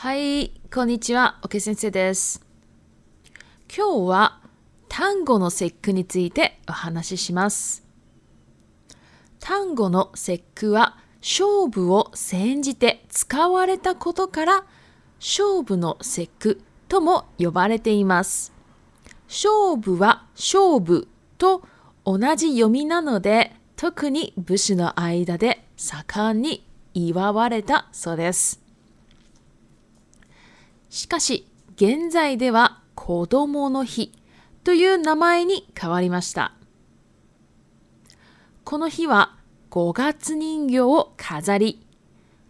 はい、こんにちは、おけ先生です。今日は単語の節句についてお話しします。単語の節句は勝負を煎じて使われたことから勝負の節句とも呼ばれています。勝負は勝負と同じ読みなので特に武士の間で盛んに祝われたそうです。しかし、現在では子供の日という名前に変わりました。この日は五月人形を飾り、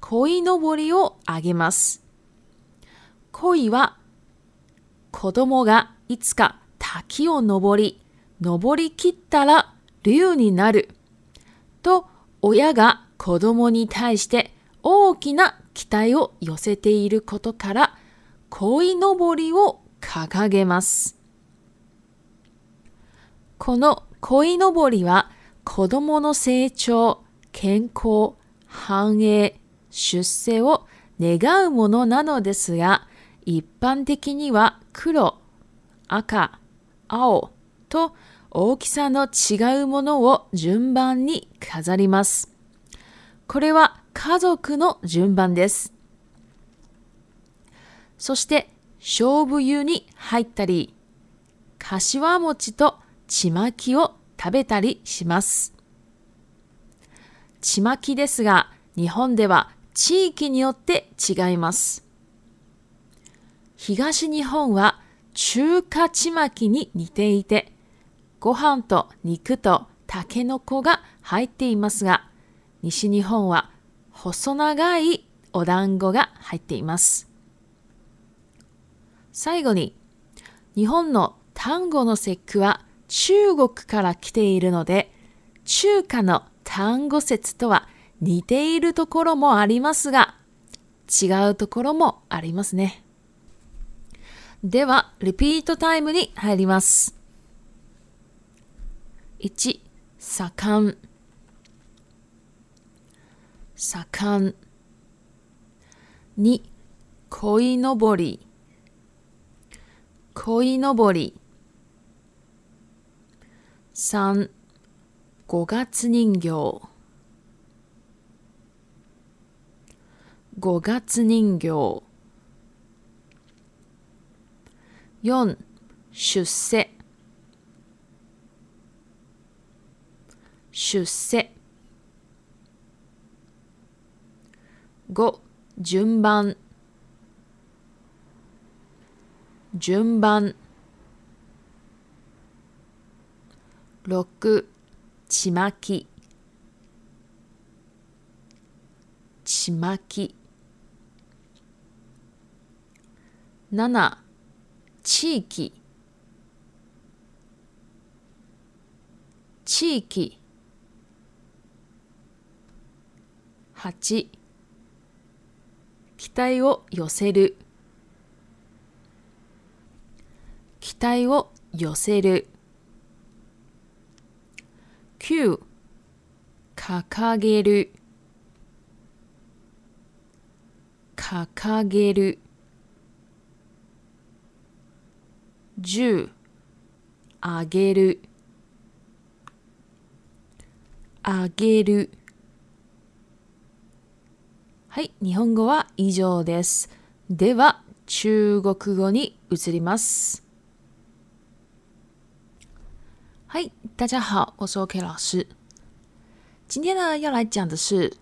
鯉のぼりをあげます。鯉は子供がいつか滝を登り、登りきったら竜になると親が子供に対して大きな期待を寄せていることから鯉のぼりを掲げます。この鯉のぼりは子供の成長、健康、繁栄、出世を願うものなのですが、一般的には黒、赤、青と大きさの違うものを順番に飾ります。これは家族の順番です。そして勝負湯に入ったり、柏餅とちまきを食べたりします。ちまきですが、日本では地域によって違います。東日本は中華ちまきに似ていて、ご飯と肉とたけのこが入っていますが、西日本は細長いお団子が入っています。最後に、日本の単語の節句は中国から来ているので、中華の単語節とは似ているところもありますが、違うところもありますね。では、リピートタイムに入ります。1、盛ん。盛ん。2、恋のぼり。いのぼり。3五月人形。五月人形。4出世。出世。5順番。順番6ちまきちまき7地域地域8期待を寄せる期待を寄せる9掲げる掲げる10あげるあげるはい日本語は以上ですでは中国語に移ります大家好，我是 OK 老师。今天呢，要来讲的是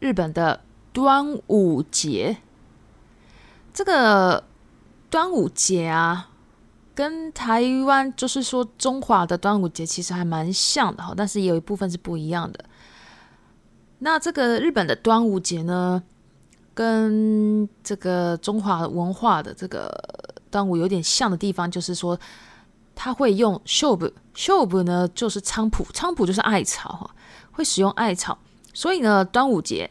日本的端午节。这个端午节啊，跟台湾就是说中华的端午节其实还蛮像的哈，但是有一部分是不一样的。那这个日本的端午节呢，跟这个中华文化的这个端午有点像的地方，就是说。他会用 s h o b s h o b 呢，就是菖蒲，菖蒲就是艾草哈，会使用艾草，所以呢，端午节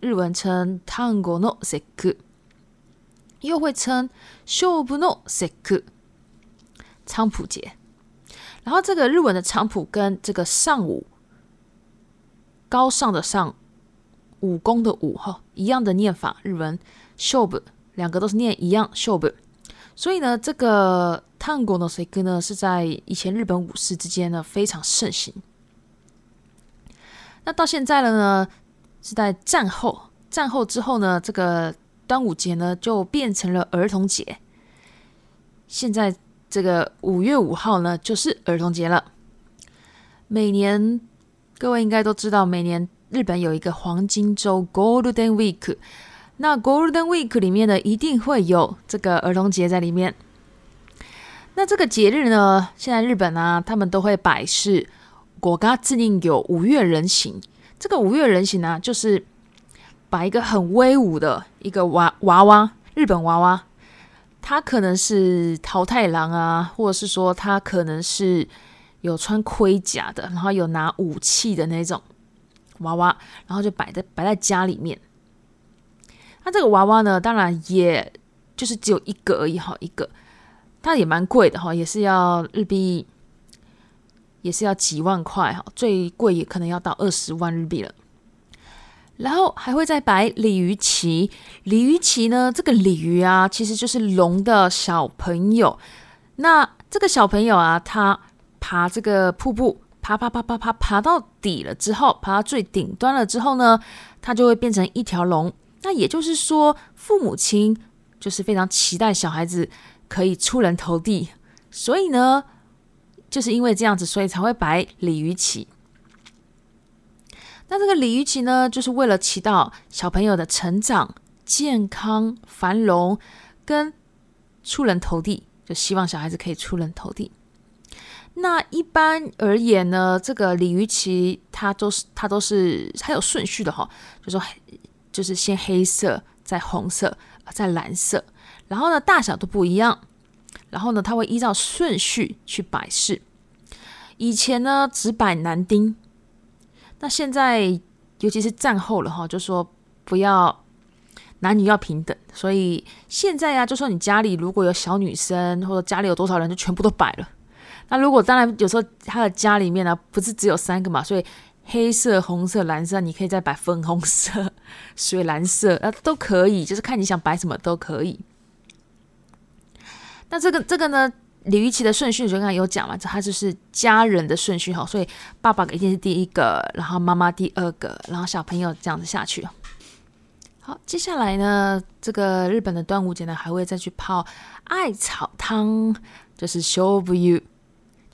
日文称 tango no sek，又会称 s h o b no sek，菖蒲节。然后这个日文的菖蒲跟这个上武，高尚的上，武功的武哈，一样的念法，日文 s h o b 两个都是念一样 s h o b 所以呢，这个。烫过的水歌呢，是在以前日本武士之间呢非常盛行。那到现在了呢，是在战后，战后之后呢，这个端午节呢就变成了儿童节。现在这个五月五号呢就是儿童节了。每年各位应该都知道，每年日本有一个黄金周 （Golden Week）。那 Golden Week 里面呢，一定会有这个儿童节在里面。那这个节日呢？现在日本啊，他们都会摆是国家制定有五月人形。这个五月人形呢，就是把一个很威武的一个娃娃娃，日本娃娃，他可能是桃太郎啊，或者是说他可能是有穿盔甲的，然后有拿武器的那种娃娃，然后就摆在摆在家里面。那这个娃娃呢，当然也就是只有一个而已，好一个。它也蛮贵的哈，也是要日币，也是要几万块哈，最贵也可能要到二十万日币了。然后还会再摆鲤鱼旗，鲤鱼旗呢，这个鲤鱼啊，其实就是龙的小朋友。那这个小朋友啊，他爬这个瀑布，爬爬爬爬爬，爬到底了之后，爬到最顶端了之后呢，它就会变成一条龙。那也就是说，父母亲就是非常期待小孩子。可以出人头地，所以呢，就是因为这样子，所以才会摆鲤鱼旗。那这个鲤鱼旗呢，就是为了祈到小朋友的成长、健康、繁荣跟出人头地，就希望小孩子可以出人头地。那一般而言呢，这个鲤鱼旗它都是它都是还有顺序的哈，就说就是先黑色，再红色，再蓝色。然后呢，大小都不一样。然后呢，它会依照顺序去摆饰。以前呢，只摆男丁。那现在，尤其是战后了哈，就说不要男女要平等。所以现在呀，就说你家里如果有小女生，或者家里有多少人，就全部都摆了。那如果当然有时候他的家里面呢，不是只有三个嘛，所以黑色、红色、蓝色，你可以再摆粉红色、水蓝色啊，都可以，就是看你想摆什么都可以。那这个这个呢，李玉琪的顺序，就刚才有讲嘛，这他就是家人的顺序哈，所以爸爸一定是第一个，然后妈妈第二个，然后小朋友这样子下去。好，接下来呢，这个日本的端午节呢，还会再去泡艾草汤，就是 show you，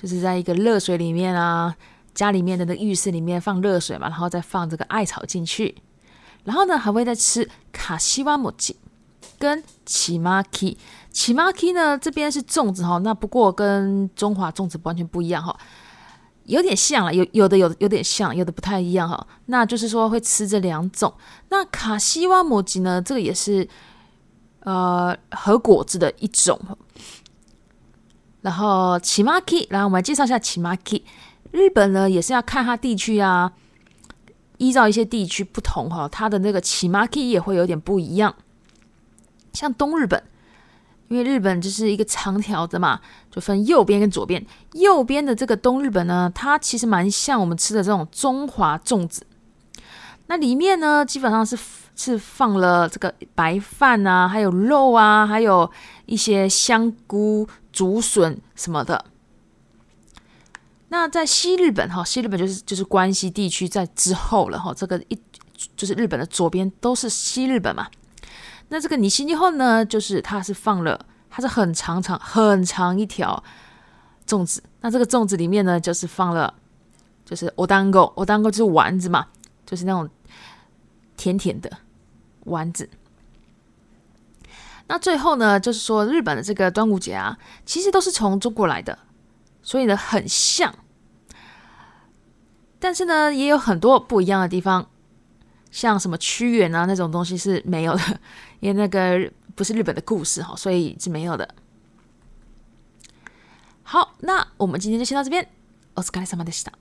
就是在一个热水里面啊，家里面的那浴室里面放热水嘛，然后再放这个艾草进去，然后呢，还会再吃卡西瓦摩吉。跟 c h i y a k i c h i a k i 呢这边是粽子哈，那不过跟中华粽子完全不一样哈，有点像了，有有的有有点像，有的不太一样哈。那就是说会吃这两种。那卡西瓦摩吉呢，这个也是呃和果子的一种。然后 chiyaki，来我们来介绍一下 chiyaki。日本呢也是要看它地区啊，依照一些地区不同哈，它的那个起 h i y 也会有点不一样。像东日本，因为日本就是一个长条的嘛，就分右边跟左边。右边的这个东日本呢，它其实蛮像我们吃的这种中华粽子。那里面呢，基本上是是放了这个白饭啊，还有肉啊，还有一些香菇、竹笋什么的。那在西日本哈，西日本就是就是关西地区在之后了哈。这个一就是日本的左边都是西日本嘛。那这个尼心尼后呢，就是它是放了，它是很长长很长一条粽子。那这个粽子里面呢，就是放了，就是我当 e 我 k o 就是丸子嘛，就是那种甜甜的丸子。那最后呢，就是说日本的这个端午节啊，其实都是从中国来的，所以呢很像，但是呢也有很多不一样的地方。像什么屈原啊那种东西是没有的，因为那个不是日本的故事哈，所以是没有的。好，那我们今天就先到这边。お疲れ様でした。